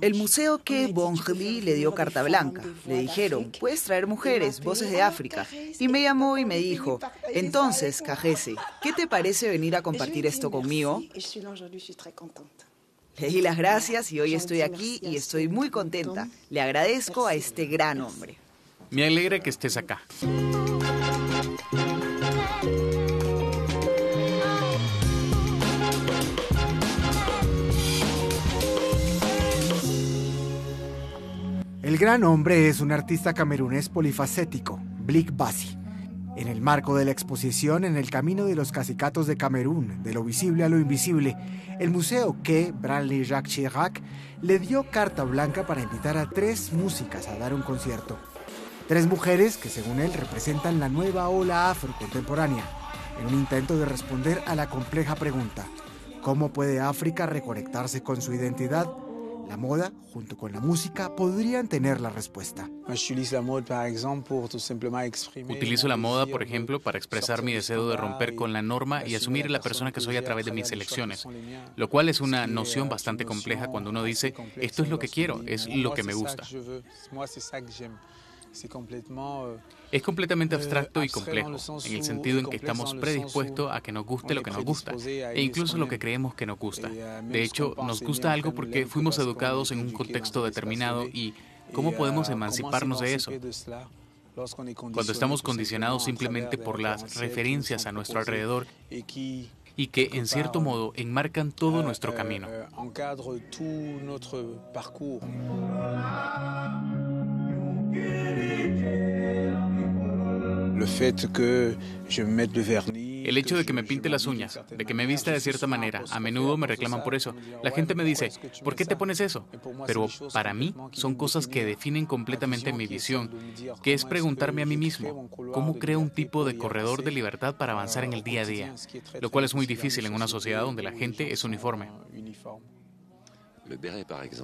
El Museo que Bonjeli le dio carta blanca. Le dijeron, puedes traer mujeres, voces de África. Y me llamó y me dijo, entonces, Cajese, ¿qué te parece venir a compartir esto conmigo? Le di las gracias y hoy estoy aquí y estoy muy contenta. Le agradezco a este gran hombre. Me alegra que estés acá. El gran hombre es un artista camerunés polifacético, Blick Bassi. En el marco de la exposición En el camino de los cacicatos de Camerún, de lo visible a lo invisible, el museo que Branly Jacques Chirac le dio carta blanca para invitar a tres músicas a dar un concierto. Tres mujeres que según él representan la nueva ola afro contemporánea, en un intento de responder a la compleja pregunta, ¿cómo puede África reconectarse con su identidad? La moda, junto con la música, podrían tener la respuesta. Utilizo la moda, por ejemplo, para expresar mi deseo de romper con la norma y asumir la persona que soy a través de mis elecciones, lo cual es una noción bastante compleja cuando uno dice, esto es lo que quiero, es lo que me gusta. Es completamente abstracto y complejo, en el sentido en que estamos predispuestos a que nos guste lo que nos gusta, e incluso lo que creemos que nos gusta. De hecho, nos gusta algo porque fuimos educados en un contexto determinado y ¿cómo podemos emanciparnos de eso? Cuando estamos condicionados simplemente por las referencias a nuestro alrededor y que en cierto modo enmarcan todo nuestro camino. El hecho de que me pinte las uñas, de que me vista de cierta manera, a menudo me reclaman por eso. La gente me dice, ¿por qué te pones eso? Pero para mí son cosas que definen completamente mi visión, que es preguntarme a mí mismo, ¿cómo creo un tipo de corredor de libertad para avanzar en el día a día? Lo cual es muy difícil en una sociedad donde la gente es uniforme.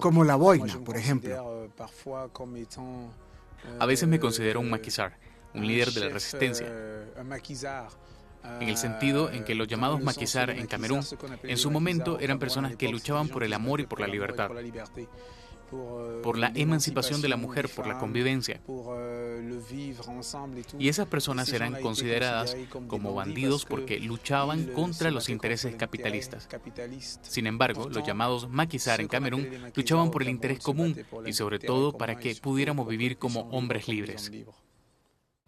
Como la boina, por ejemplo. A veces me considero un maquisar, un líder de la resistencia. En el sentido en que los llamados maquisar en Camerún en su momento eran personas que luchaban por el amor y por la libertad por la emancipación de la mujer, por la convivencia. Y esas personas eran consideradas como bandidos porque luchaban contra los intereses capitalistas. Sin embargo, los llamados maquisar en Camerún luchaban por el interés común y sobre todo para que pudiéramos vivir como hombres libres.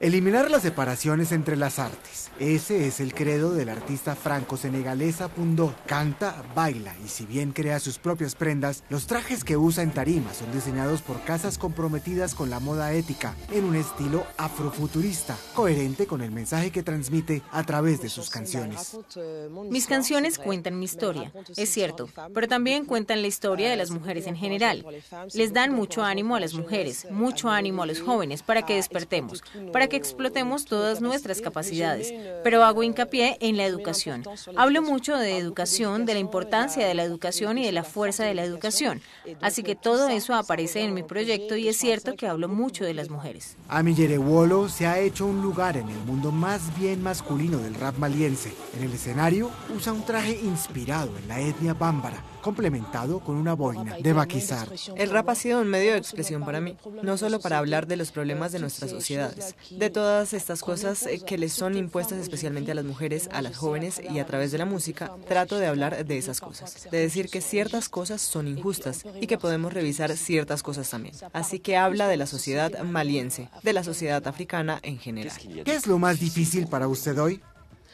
Eliminar las separaciones entre las artes. Ese es el credo del artista franco-senegalesa Pundó. Canta, baila y si bien crea sus propias prendas, los trajes que usa en tarima son diseñados por casas comprometidas con la moda ética en un estilo afrofuturista, coherente con el mensaje que transmite a través de sus canciones. Mis canciones cuentan mi historia, es cierto, pero también cuentan la historia de las mujeres en general. Les dan mucho ánimo a las mujeres, mucho ánimo a los jóvenes para que despertemos, para que explotemos todas nuestras capacidades, pero hago hincapié en la educación. Hablo mucho de educación, de la importancia de la educación y de la fuerza de la educación. Así que todo eso aparece en mi proyecto y es cierto que hablo mucho de las mujeres. Ami Yerewolo se ha hecho un lugar en el mundo más bien masculino del rap maliense. En el escenario usa un traje inspirado en la etnia bámbara complementado con una boina de maquisar. El rap ha sido un medio de expresión para mí, no solo para hablar de los problemas de nuestras sociedades, de todas estas cosas eh, que les son impuestas especialmente a las mujeres, a las jóvenes y a través de la música, trato de hablar de esas cosas, de decir que ciertas cosas son injustas y que podemos revisar ciertas cosas también. Así que habla de la sociedad maliense, de la sociedad africana en general. ¿Qué es lo más difícil para usted hoy?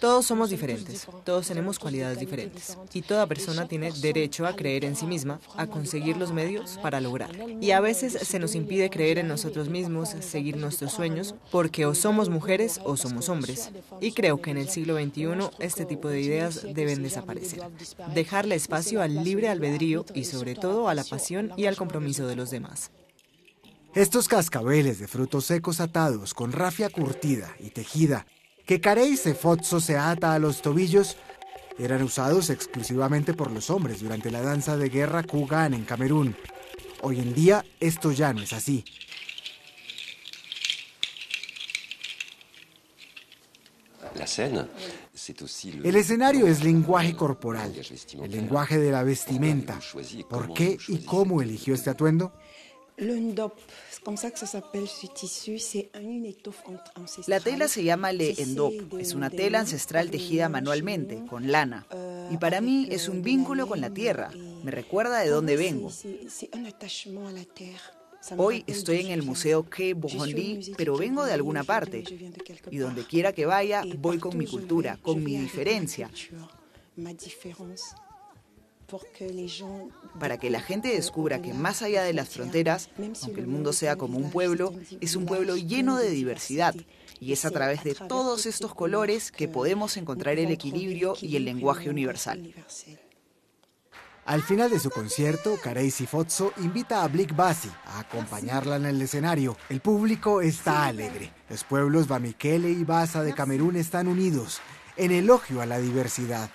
Todos somos diferentes, todos tenemos cualidades diferentes y toda persona tiene derecho a creer en sí misma, a conseguir los medios para lograrlo. Y a veces se nos impide creer en nosotros mismos, seguir nuestros sueños, porque o somos mujeres o somos hombres. Y creo que en el siglo XXI este tipo de ideas deben desaparecer. Dejarle espacio al libre albedrío y sobre todo a la pasión y al compromiso de los demás. Estos cascabeles de frutos secos atados con rafia curtida y tejida que Carey Cefotso se ata a los tobillos eran usados exclusivamente por los hombres durante la danza de guerra Kugan en Camerún. Hoy en día esto ya no es así. El escenario es lenguaje corporal, el lenguaje de la vestimenta. ¿Por qué y cómo eligió este atuendo? La tela se llama le endop. Es una tela ancestral tejida manualmente, con lana. Y para mí es un vínculo con la tierra. Me recuerda de dónde vengo. Hoy estoy en el Museo Quai Bourgogne, pero vengo de alguna parte. Y donde quiera que vaya, voy con mi cultura, con mi diferencia. Para que la gente descubra que más allá de las fronteras, aunque el mundo sea como un pueblo, es un pueblo lleno de diversidad. Y es a través de todos estos colores que podemos encontrar el equilibrio y el lenguaje universal. Al final de su concierto, Carey Fozzo invita a Blick Bassi a acompañarla en el escenario. El público está alegre. Los pueblos Bamikele y Basa de Camerún están unidos en elogio a la diversidad.